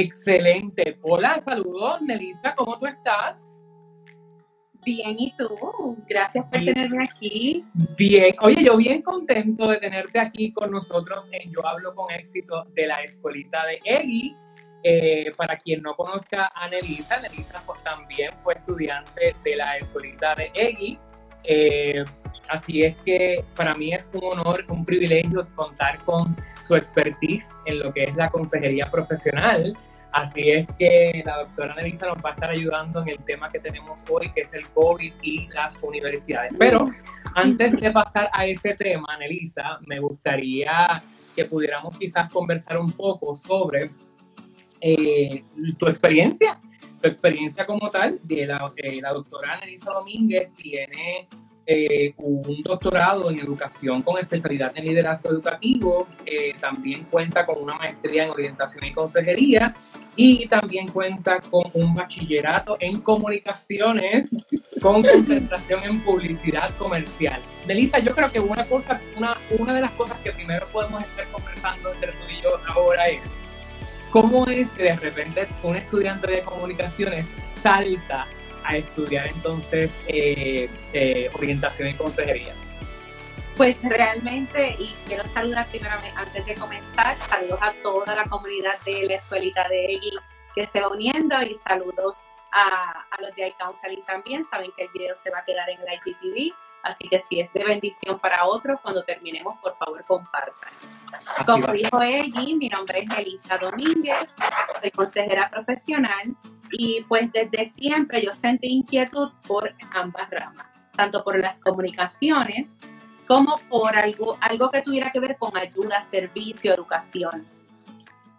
Excelente. Hola, saludos, Nelisa, ¿cómo tú estás? Bien, ¿y tú? Gracias por tenerme aquí. Bien, oye, yo bien contento de tenerte aquí con nosotros en Yo Hablo con Éxito de la Escuelita de EGI. Eh, para quien no conozca a Nelisa, Nelisa también fue estudiante de la Escuelita de EGI. Eh, así es que para mí es un honor, un privilegio contar con su expertise en lo que es la consejería profesional Así es que la doctora Nelisa nos va a estar ayudando en el tema que tenemos hoy, que es el COVID y las universidades. Pero antes de pasar a ese tema, Nelisa, me gustaría que pudiéramos quizás conversar un poco sobre eh, tu experiencia, tu experiencia como tal. De la, eh, la doctora Nelisa Domínguez tiene eh, un doctorado en educación con especialidad en liderazgo educativo, eh, también cuenta con una maestría en orientación y consejería y también cuenta con un bachillerato en comunicaciones con concentración en publicidad comercial. Delisa, yo creo que una cosa, una, una de las cosas que primero podemos estar conversando entre tú y yo ahora es cómo es que de repente un estudiante de comunicaciones salta a estudiar entonces eh, eh, orientación y consejería? Pues realmente, y quiero saludar primero antes de comenzar, saludos a toda la comunidad de la escuelita de EGI que se va uniendo y saludos a, a los de iCounseling también. Saben que el video se va a quedar en el IGTV, así que si es de bendición para otros, cuando terminemos, por favor compartan. Como dijo EGI, mi nombre es Elisa Domínguez, soy consejera profesional y pues desde siempre yo sentí inquietud por ambas ramas, tanto por las comunicaciones como por algo, algo que tuviera que ver con ayuda, servicio, educación.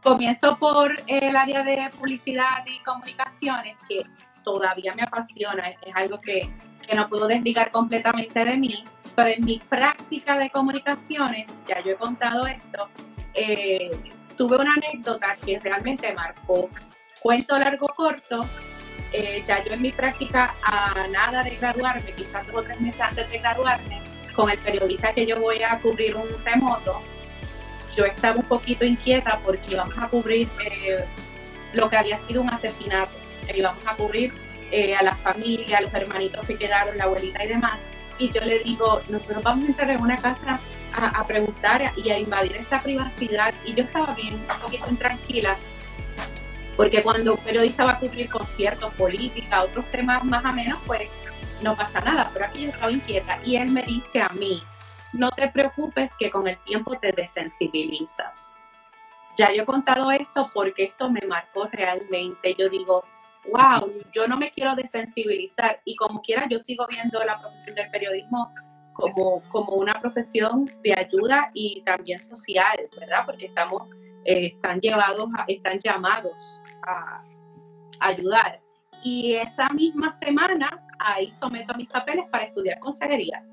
Comienzo por el área de publicidad y comunicaciones, que todavía me apasiona, es algo que, que no puedo desligar completamente de mí, pero en mi práctica de comunicaciones, ya yo he contado esto, eh, tuve una anécdota que realmente marcó Cuento largo corto, eh, ya yo en mi práctica a nada de graduarme, quizás dos o tres meses antes de graduarme, con el periodista que yo voy a cubrir un remoto, yo estaba un poquito inquieta porque íbamos a cubrir eh, lo que había sido un asesinato, íbamos a cubrir eh, a la familia, a los hermanitos que quedaron, la abuelita y demás. Y yo le digo, nosotros vamos a entrar en una casa a, a preguntar y a invadir esta privacidad. Y yo estaba bien, un poquito intranquila porque cuando un periodista va a cubrir conciertos, política, otros temas más o menos, pues no pasa nada, pero aquí yo estaba inquieta y él me dice a mí, no te preocupes que con el tiempo te desensibilizas. Ya yo he contado esto porque esto me marcó realmente. Yo digo, wow, yo no me quiero desensibilizar y como quiera yo sigo viendo la profesión del periodismo como, como una profesión de ayuda y también social, ¿verdad? Porque estamos eh, están, llevados están llamados a, ayudar. Y esa misma semana ahí someto mis papeles para estudiar consejería.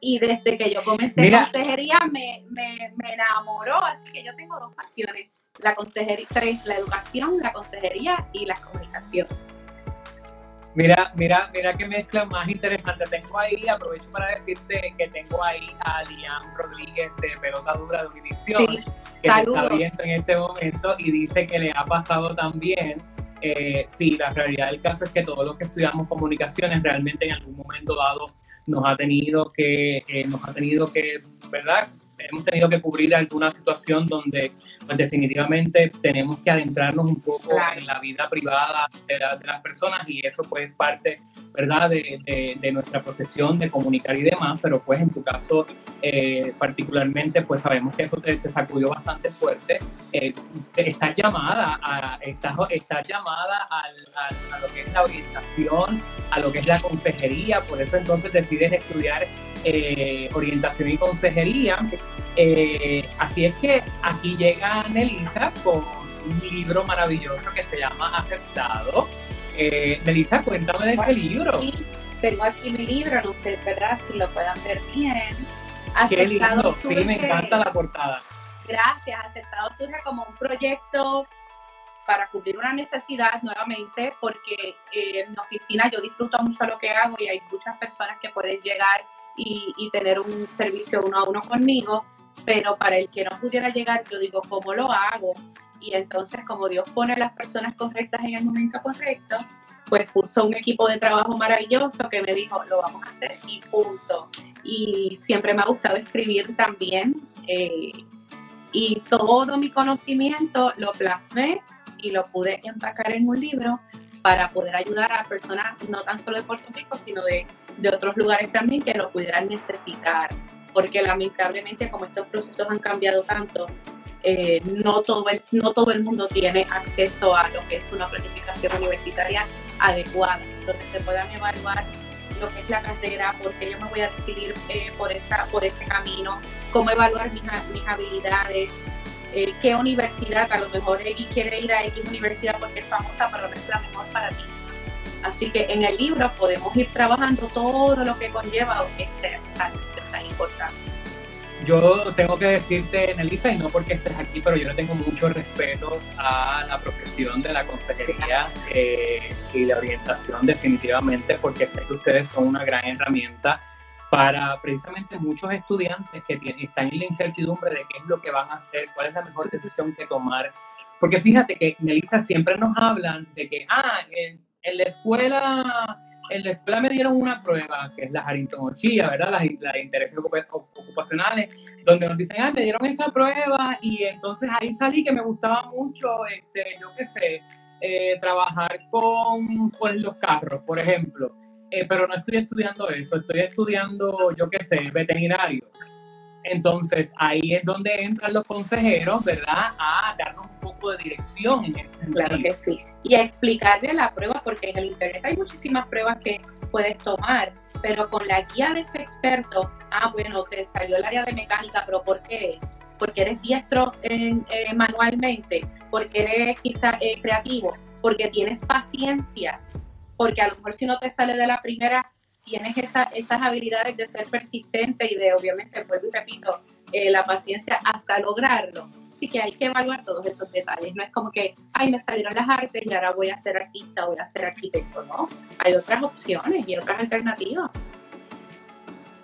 Y desde que yo comencé consejería me, me, me, enamoró, así que yo tengo dos pasiones, la consejería, tres, la educación, la consejería y las comunicaciones. Mira, mira, mira qué mezcla más interesante. Tengo ahí, aprovecho para decirte que tengo ahí a Liam Rodríguez de Pelota Dura de Univisión, que está viendo en este momento y dice que le ha pasado también. Eh, sí, la realidad del caso es que todos los que estudiamos comunicaciones realmente en algún momento dado nos ha tenido que, eh, nos ha tenido que, ¿verdad? Hemos tenido que cubrir alguna situación donde pues, definitivamente tenemos que adentrarnos un poco en la vida privada de, las personas y eso pues parte, ¿verdad?, de, de, nuestra profesión de comunicar y demás, pero pues en tu caso eh, particularmente pues sabemos que eso te, sacudió bastante fuerte. Eh, estás llamada, a, estás, estás llamada a lo que es la orientación, a lo que es la consejería, por eso entonces decides estudiar eh, orientación y consejería. Eh, así es que aquí llega Nelisa con un libro maravilloso que se llama Aceptado. Eh, Nelisa, cuéntame de este libro. tengo aquí mi libro, no sé, ¿verdad? Si lo puedan ver bien. Aceptado Qué lindo, sí, me encanta la portada. Gracias, Aceptado surge como un proyecto para cubrir una necesidad nuevamente, porque en mi oficina yo disfruto mucho lo que hago y hay muchas personas que pueden llegar y, tener un servicio uno a uno conmigo, pero para el que no pudiera llegar, yo digo, ¿cómo lo hago? Y entonces, como Dios pone las personas correctas en el momento correcto, pues puso un equipo de trabajo maravilloso que me dijo, lo vamos a hacer y punto. Y siempre me ha gustado escribir también. Eh, y todo mi conocimiento lo plasmé y lo pude empacar en un libro para poder ayudar a personas no tan solo de Puerto Rico, sino de, de otros lugares también que lo pudieran necesitar. Porque lamentablemente como estos procesos han cambiado tanto, eh, no, todo el, no todo el mundo tiene acceso a lo que es una planificación universitaria adecuada, donde se puedan evaluar lo que es la carrera, porque yo me voy a decidir eh, por, esa, por ese camino, cómo evaluar mis, mis habilidades, eh, qué universidad, a lo mejor X quiere ir a X universidad porque es famosa, pero no es la mejor para ti. Así que en el libro podemos ir trabajando todo lo que conlleva esa, esa tan importante. Yo tengo que decirte, Nelisa, y no porque estés aquí, pero yo le tengo mucho respeto a la profesión de la consejería eh, y la orientación definitivamente, porque sé que ustedes son una gran herramienta para precisamente muchos estudiantes que están en la incertidumbre de qué es lo que van a hacer, cuál es la mejor decisión que tomar. Porque fíjate que, Melissa, siempre nos hablan de que, ah, en, la escuela en la escuela me dieron una prueba, que es la Harrington Ochilla, ¿verdad? Las, las intereses ocupacionales, donde nos dicen, ah, me dieron esa prueba y entonces ahí salí que me gustaba mucho, este, yo qué sé, eh, trabajar con, con los carros, por ejemplo. Eh, pero no estoy estudiando eso, estoy estudiando, yo qué sé, veterinario. Entonces ahí es donde entran los consejeros, ¿verdad? A darnos un poco de dirección en ese sentido. Claro que sí. Y a explicarle la prueba, porque en el Internet hay muchísimas pruebas que puedes tomar, pero con la guía de ese experto, ah, bueno, te salió el área de mecánica, pero ¿por qué es? Porque eres diestro eh, manualmente, porque eres quizás eh, creativo, porque tienes paciencia, porque a lo mejor si no te sale de la primera, tienes esas habilidades de ser persistente y de, obviamente, vuelvo y repito, eh, la paciencia hasta lograrlo. Así que hay que evaluar todos esos detalles. No es como que, ay, me salieron las artes y ahora voy a ser artista, voy a ser arquitecto, ¿no? Hay otras opciones y otras alternativas.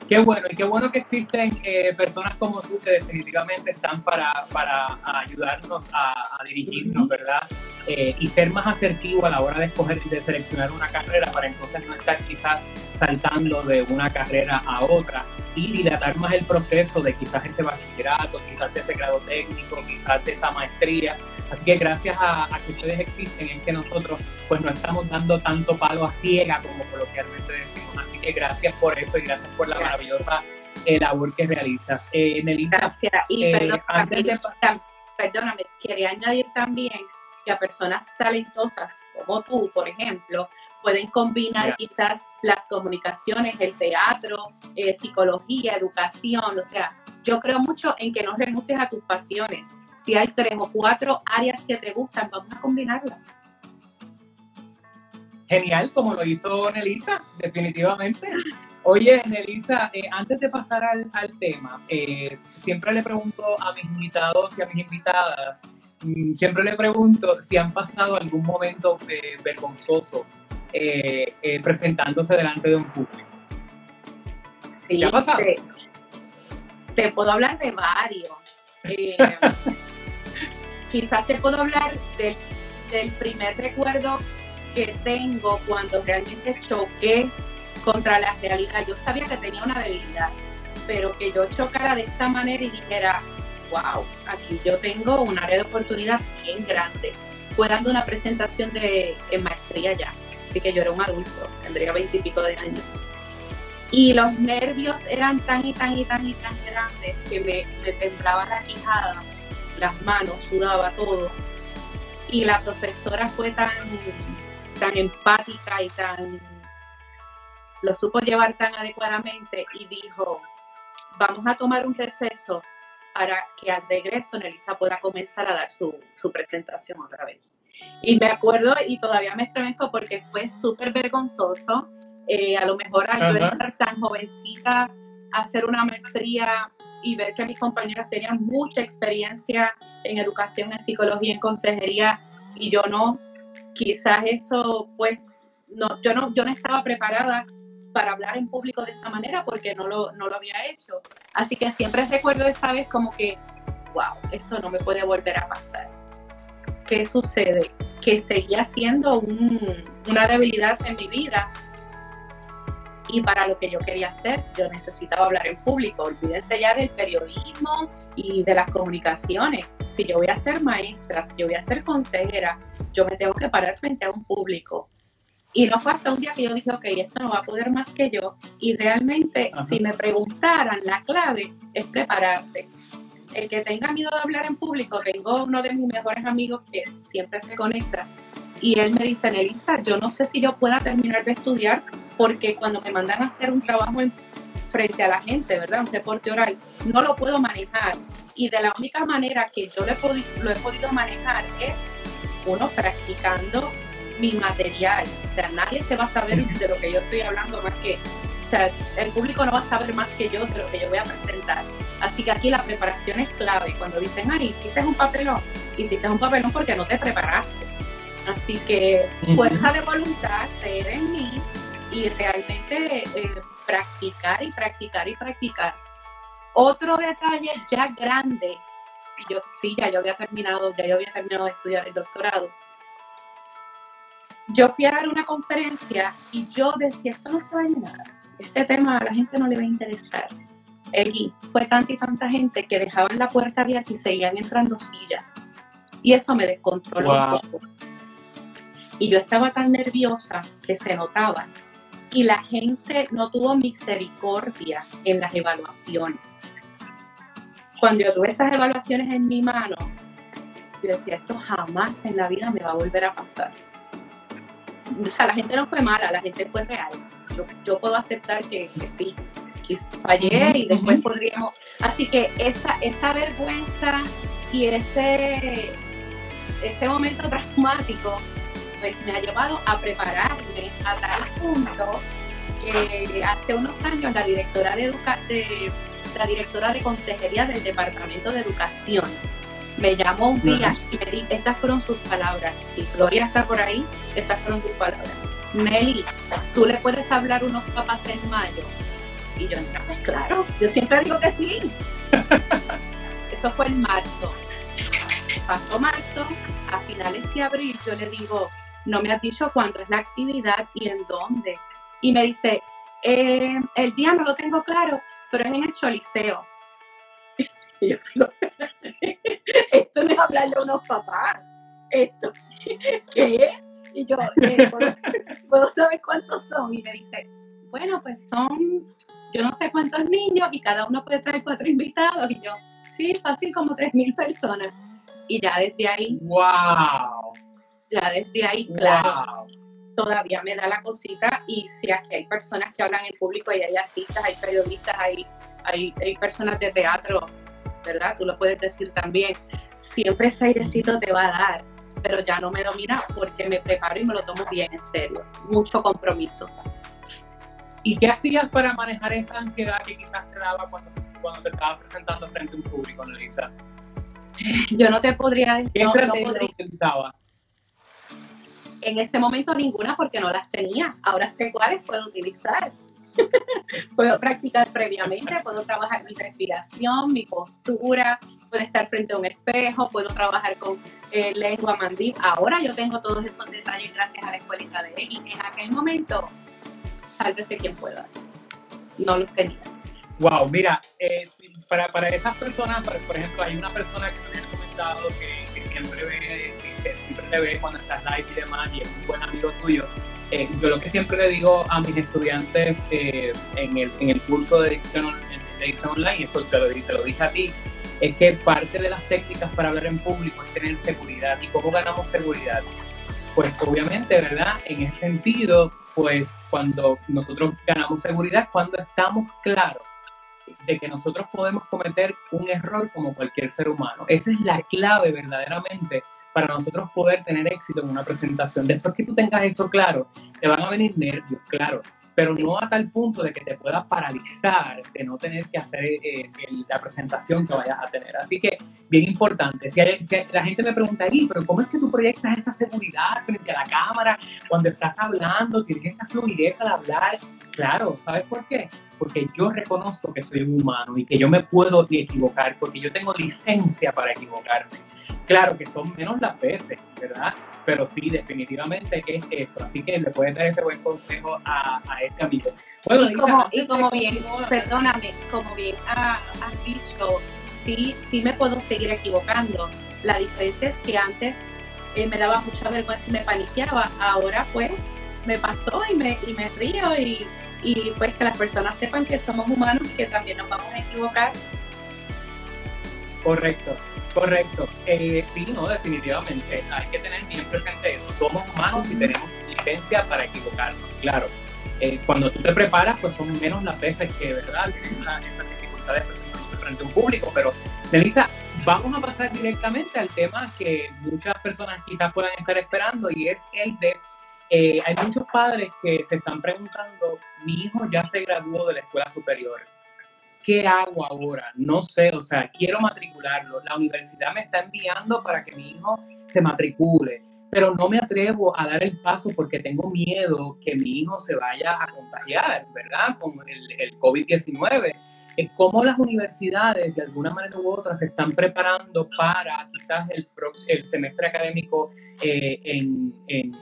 Qué bueno, y qué bueno que existen eh, personas como tú que definitivamente están para, para ayudarnos a, dirigirnos, ¿verdad? Eh, y ser más asertivo a la hora de escoger, de seleccionar una carrera para entonces no estar quizás saltando de una carrera a otra y dilatar más el proceso de quizás ese bachillerato, quizás de ese grado técnico, quizás de esa maestría. Así que gracias a, que ustedes existen es que nosotros pues no estamos dando tanto palo a ciega como coloquialmente decimos. Gracias por eso y gracias por la maravillosa eh, labor que realizas. Eh, gracias. Y eh, perdóname, quería añadir también que a personas talentosas como tú, por ejemplo, pueden combinar quizás las comunicaciones, el teatro, eh, psicología, educación, o sea, yo creo mucho en que no renuncies a tus pasiones. Si hay tres o cuatro áreas que te gustan, vamos a combinarlas. Genial, como lo hizo Nelisa, definitivamente. Oye, Nelisa, eh, antes de pasar al, tema, eh, siempre le pregunto a mis invitados y a mis invitadas, mm, siempre le pregunto si han pasado algún momento vergonzoso eh, eh, presentándose delante de un público. Sí, Te, puedo hablar de varios. Quizás te puedo hablar del, del primer recuerdo que tengo cuando realmente choqué contra la realidad. Yo sabía que tenía una debilidad, pero que yo chocara de esta manera y dijera, wow, aquí yo tengo un área de oportunidad bien grande. Fue dando una presentación de maestría ya así que yo era un adulto, tendría veintipico de años. Y los nervios eran tan y tan y tan y tan grandes que me, me temblaba la quijada, las manos, sudaba todo. Y la profesora fue tan, tan empática y tan lo supo llevar tan adecuadamente y dijo, vamos a tomar un receso para que al regreso Nelisa pueda comenzar a dar su, su presentación otra vez. Y me acuerdo y todavía me estremezco porque fue súper vergonzoso. Eh, a lo mejor al yo estar tan jovencita, hacer una maestría y ver que mis compañeras tenían mucha experiencia en educación, en psicología, en consejería y yo no, quizás eso pues no, yo no, yo no estaba preparada para hablar en público de esa manera porque no lo, no lo había hecho. Así que siempre recuerdo esa vez como que, wow, esto no me puede volver a pasar. ¿qué sucede? Que seguía siendo una debilidad en mi vida y para lo que yo quería hacer, yo necesitaba hablar en público. Olvídense ya del periodismo y de las comunicaciones. Si yo voy a ser maestra, si yo voy a ser consejera, yo me tengo que parar frente a un público. Y no falta un día que yo dije, ok, esto no va a poder más que yo. Y realmente, si me preguntaran, la clave es prepararte. El que tenga miedo de hablar en público, tengo uno de mis mejores amigos que siempre se conecta. Y él me dice, Nelisa, yo no sé si yo pueda terminar de estudiar porque cuando me mandan a hacer un trabajo en, frente a la gente, ¿verdad? Un reporte oral, no lo puedo manejar. Y de la única manera que yo lo he, podido, lo he podido manejar es, uno, practicando mi material. O sea, nadie se va a saber de lo que yo estoy hablando más que, o sea, el público no va a saber más que yo de lo que yo voy a presentar. Así que aquí la preparación es clave. Cuando dicen, ay, hiciste un papelón, hiciste un papelón porque no te preparaste. Así que fuerza de voluntad, creer en mí, y realmente eh, practicar y practicar y practicar. Otro detalle ya grande, y yo sí, ya yo había terminado, ya yo había terminado de estudiar el doctorado. Yo fui a dar una conferencia y yo decía, esto no se va a llenar, este tema a la gente no le va a interesar. Y fue tanta y tanta gente que dejaban la puerta abierta y seguían entrando sillas. Y eso me descontroló un poco. Y yo estaba tan nerviosa que se notaba y la gente no tuvo misericordia en las evaluaciones. Cuando yo tuve esas evaluaciones en mi mano, yo decía, esto jamás en la vida me va a volver a pasar. O sea, la gente no fue mala, la gente fue real. Yo, puedo aceptar que, sí, que fallé y después podríamos... Así que esa, esa vergüenza y ese, ese momento traumático pues me ha llevado a prepararme a tal punto que hace unos años la directora de, la directora de consejería del Departamento de Educación me llamó un día y me dijo, estas fueron sus palabras. Si Gloria está por ahí, esas fueron sus palabras. Nelly, ¿tú le puedes hablar a unos papás en mayo? Y yo, pues claro, yo siempre digo que sí. Eso fue en marzo. Pasó marzo, a finales de abril yo le digo, no me has dicho cuándo es la actividad y en dónde. Y me dice, eh, el día no lo tengo claro, pero es en el Choliseo. esto no es hablarle a unos papás. Esto, ¿qué? Y yo, eh, ¿puedo, saber cuántos son? Y me dice, bueno, pues son, yo no sé cuántos niños y cada uno puede traer cuatro invitados. Y yo, sí, fácil como tres mil personas. Y ya desde ahí. ¡Wow! Ya desde ahí, claro, todavía me da la cosita y si aquí hay personas que hablan en público y hay artistas, hay periodistas, hay, hay, hay personas de teatro, ¿verdad? Tú lo puedes decir también. Siempre ese airecito te va a dar, pero ya no me domina porque me preparo y me lo tomo bien en serio. Mucho compromiso. ¿Y qué hacías para manejar esa ansiedad que quizás te daba cuando, cuando te estabas presentando frente a un público, Elisa? Yo no te podría decir. ¿Qué no, no en ese momento ninguna porque no las tenía. Ahora sé cuáles puedo utilizar. puedo practicar previamente, puedo trabajar mi respiración, mi postura, puedo estar frente a un espejo, puedo trabajar con eh, lengua mandí. Ahora yo tengo todos esos detalles gracias a la escuelita de y En aquel momento, sálvese quien pueda. No los tenía. Wow, mira, eh, para, para esas personas, por ejemplo, hay una persona que me ha comentado que, que siempre ve te ve cuando estás live y demás, y es un buen amigo tuyo. Eh, yo lo que siempre le digo a mis estudiantes eh, en, el, en, el, curso de edición, de online, y eso te lo, te lo dije a ti, es que parte de las técnicas para hablar en público es tener seguridad. ¿Y cómo ganamos seguridad? Pues obviamente, ¿verdad? En ese sentido, pues cuando nosotros ganamos seguridad, cuando estamos claros de que nosotros podemos cometer un error como cualquier ser humano. Esa es la clave verdaderamente para nosotros poder tener éxito en una presentación. Después que tú tengas eso claro, te van a venir nervios, claro, pero no a tal punto de que te pueda paralizar de no tener que hacer eh, la presentación que vayas a tener. Así que, bien importante, si, la gente me pregunta, ahí, pero ¿cómo es que tú proyectas esa seguridad frente a la cámara cuando estás hablando, tienes esa fluidez al hablar? Claro, ¿sabes por qué? Porque yo reconozco que soy un humano y que yo me puedo equivocar, porque yo tengo licencia para equivocarme. Claro que son menos las veces, ¿verdad? Pero sí, definitivamente es eso. Así que le puedes dar ese buen consejo a, este amigo. Bueno, y, como, bien, perdóname, como bien has dicho, sí, sí me puedo seguir equivocando. La diferencia es que antes eh, me daba mucha vergüenza y me paniqueaba. Ahora pues me pasó y me, y me río y, y pues que las personas sepan que somos humanos y que también nos vamos a equivocar. Correcto, correcto. Eh, sí, no, definitivamente. Hay que tener bien presente eso. Somos humanos y tenemos licencia para equivocarnos, claro. Eh, cuando tú te preparas, pues son menos las veces que, ¿verdad? Esas, esas dificultades presentándote frente a un público. Pero, Melissa, vamos a pasar directamente al tema que muchas personas quizás puedan estar esperando y es el de eh, hay muchos padres que se están preguntando, mi hijo ya se graduó de la escuela superior, ¿qué hago ahora? No sé, o sea, quiero matricularlo, la universidad me está enviando para que mi hijo se matricule, pero no me atrevo a dar el paso porque tengo miedo que mi hijo se vaya a contagiar, ¿verdad? Con el, COVID-19. Es como las universidades, de alguna manera u otra, se están preparando para quizás el, el semestre académico eh, en,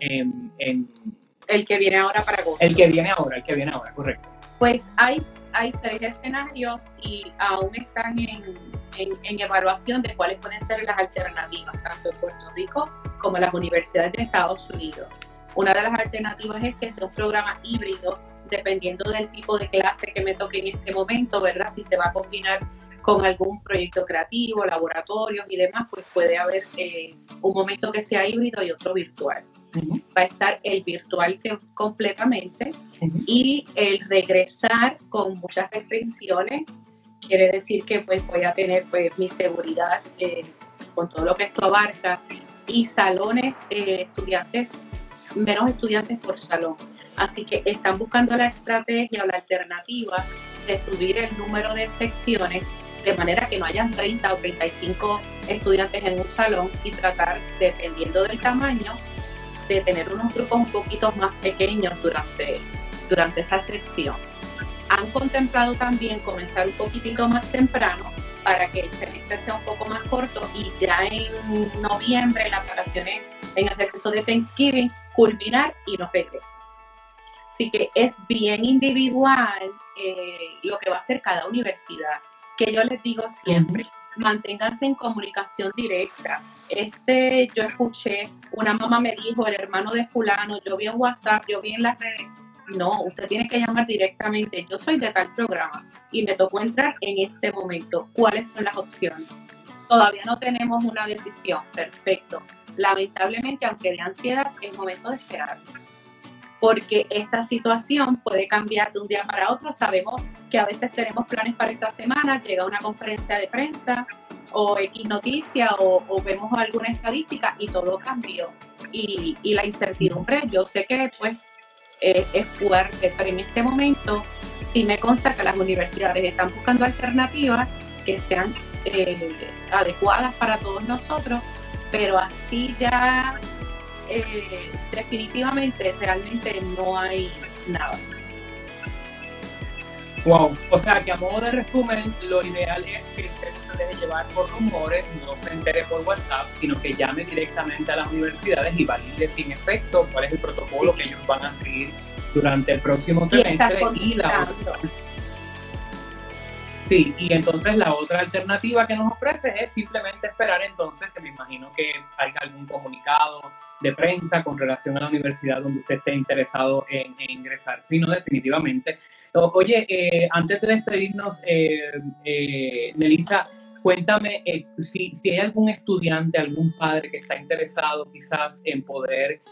el que viene ahora para agosto. El que viene ahora, el que viene ahora, correcto. Pues hay, hay tres escenarios y aún están en, en, evaluación de cuáles pueden ser las alternativas, tanto en Puerto Rico como en las universidades de Estados Unidos. Una de las alternativas es que sea un programa híbrido, dependiendo del tipo de clase que me toque en este momento, ¿verdad? Si se va a combinar con algún proyecto creativo, laboratorios y demás, pues puede haber eh, un momento que sea híbrido y otro virtual va a estar el virtual que, completamente y el regresar con muchas restricciones quiere decir que pues voy a tener pues mi seguridad eh, con todo lo que esto abarca. Y salones eh, estudiantes menos estudiantes por salón. Así que están buscando la estrategia o la alternativa de subir el número de secciones de manera que no hayan 30 o 35 estudiantes en un salón y tratar, dependiendo del tamaño, de tener unos grupos un poquito más pequeños durante, durante esa sección. Han contemplado también comenzar un poquitito más temprano para que el semestre sea un poco más corto y ya en noviembre, las vacaciones en el receso de Thanksgiving, culminar y no regresas. Así que es bien individual eh, lo que va a hacer cada universidad, que yo les digo siempre, manténganse en comunicación directa. Este, yo escuché, una mamá me dijo, el hermano de fulano, yo vi en WhatsApp, yo vi en las redes. No, usted tiene que llamar directamente. Yo soy de tal programa y me tocó entrar en este momento. ¿Cuáles son las opciones? Todavía no tenemos una decisión. Perfecto. Lamentablemente, aunque de ansiedad, es momento de esperar porque esta situación puede cambiar de un día para otro. Sabemos que a veces tenemos planes para esta semana, llega una conferencia de prensa o X noticia o, vemos alguna estadística y todo cambió. Y, la incertidumbre, yo sé que pues eh, es fuerte, pero en este momento sí me consta que las universidades están buscando alternativas que sean eh, adecuadas para todos nosotros, pero así ya eh, definitivamente realmente no hay nada. Wow, o sea que a modo de resumen, lo ideal es que usted no se deje llevar por rumores, no se entere por WhatsApp, sino que llame directamente a las universidades y valide sin efecto cuál es el protocolo que ellos van a seguir durante el próximo semestre y la Sí, y entonces la otra alternativa que nos ofrece es simplemente esperar entonces que me imagino que salga algún comunicado de prensa con relación a la universidad donde usted esté interesado en, ingresar. Sí, no, definitivamente. Oye, eh, antes de despedirnos, eh, eh, Melissa, cuéntame eh, si, si, hay algún estudiante, algún padre que está interesado quizás en poder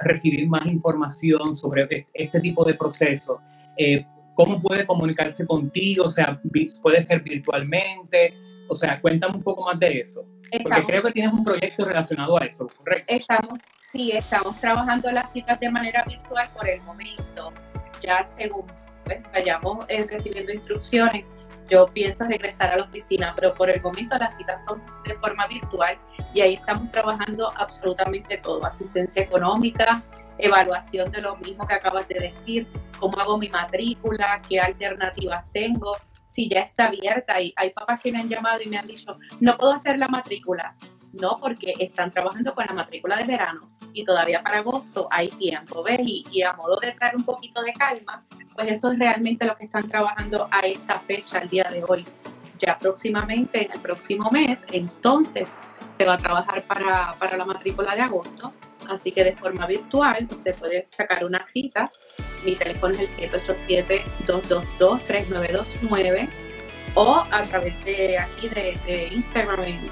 recibir más información sobre este, este tipo de proceso. ¿Cómo puede comunicarse contigo? O sea, puede ser virtualmente. O sea, cuéntame un poco más de eso. porque creo que tienes un proyecto relacionado a eso, ¿correcto? Estamos, sí, estamos trabajando las citas de manera virtual por el momento. Ya según pues, vayamos eh, recibiendo instrucciones, yo pienso regresar a la oficina, pero por el momento las citas son de forma virtual y ahí estamos trabajando absolutamente todo, asistencia económica, evaluación de lo mismo que acabas de decir, cómo hago mi matrícula, qué alternativas tengo, si ya está abierta. Y hay papás que me han llamado y me han dicho, no puedo hacer la matrícula. No, porque están trabajando con la matrícula de verano y todavía para agosto hay tiempo, ¿ves? Y, a modo de traer un poquito de calma, pues eso es realmente lo que están trabajando a esta fecha, al día de hoy. Ya próximamente, en el próximo mes, entonces se va a trabajar para, para la matrícula de agosto. Así que de forma virtual usted puede sacar una cita. Mi teléfono es el 787-222-3929 o a través de aquí de, Instagram, en,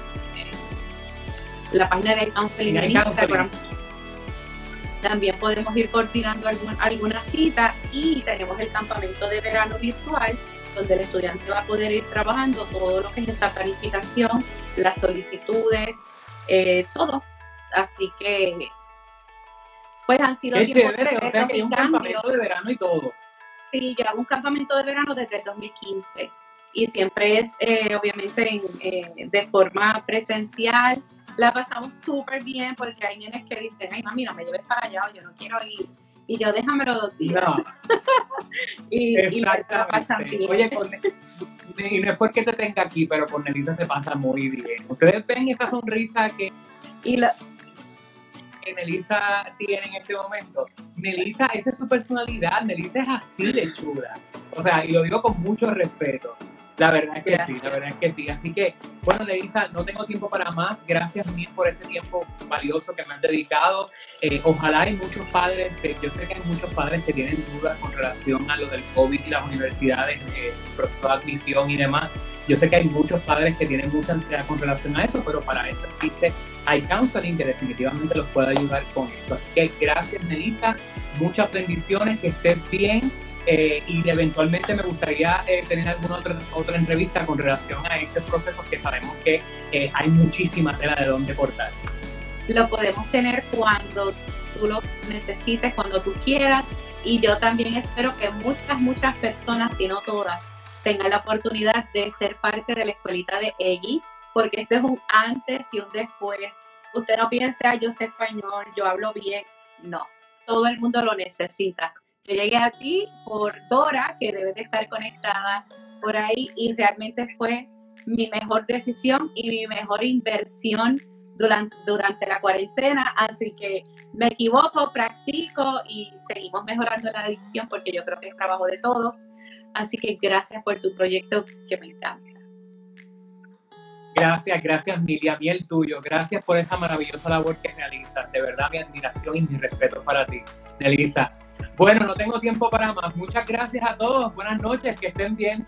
la página de counseling en Instagram. También podemos ir coordinando alguna cita y tenemos el campamento de verano virtual donde el estudiante va a poder ir trabajando todo lo que es esa planificación, las solicitudes, eh, todo. Así que, pues han sido tiempos o sea que hay un campamento de verano y todo. Sí, yo hago un campamento de verano desde el 2015 y siempre es eh, obviamente eh, de forma presencial. La pasamos súper bien porque hay nenes que dicen, ay mami, no me lleves para allá o yo no quiero ir. Y yo déjamelo dos días. No. y, y la pasan bien. Oye, y no es porque te tenga aquí, pero con Nelisa se pasa muy bien. Ustedes ven esa sonrisa que, y la, que Nelisa tiene en este momento. Nelisa, esa es su personalidad. Nelisa es así de chula. O sea, y lo digo con mucho respeto. La verdad es que sí, la verdad es que sí. Así que, bueno, Nerissa, no tengo tiempo para más. Gracias mil por este tiempo valioso que me han dedicado. Eh, ojalá hay muchos padres, yo sé que hay muchos padres que tienen dudas con relación a lo del COVID y las universidades, eh, el proceso de admisión y demás. Yo sé que hay muchos padres que tienen mucha ansiedad con relación a eso, pero para eso existe iCounseling que definitivamente los puede ayudar con esto. Así que gracias, Melissa. Muchas bendiciones, que estés bien eh, y eventualmente me gustaría eh, tener alguna otra, otra entrevista con relación a este proceso que sabemos que eh, hay muchísima tela de dónde cortar. Lo podemos tener cuando tú lo necesites, cuando tú quieras y yo también espero que muchas, muchas personas, si no todas, tengan la oportunidad de ser parte de la escuelita de EGI, porque esto es un antes y un después. Usted no piense, ah, yo sé español, yo hablo bien. No, todo el mundo lo necesita. Yo llegué a ti por Dora, que debe de estar conectada por ahí, y realmente fue mi mejor decisión y mi mejor inversión durante, durante la cuarentena. Así que me equivoco, practico y seguimos mejorando la adicción porque yo creo que es trabajo de todos. Así que gracias por tu proyecto que me encanta. Gracias, gracias Milia, a el tuyo. Gracias por esa maravillosa labor que realizas. De verdad, mi admiración y mi respeto para ti, Elisa. Bueno, no tengo tiempo para más. Muchas gracias a todos. Buenas noches, que estén bien.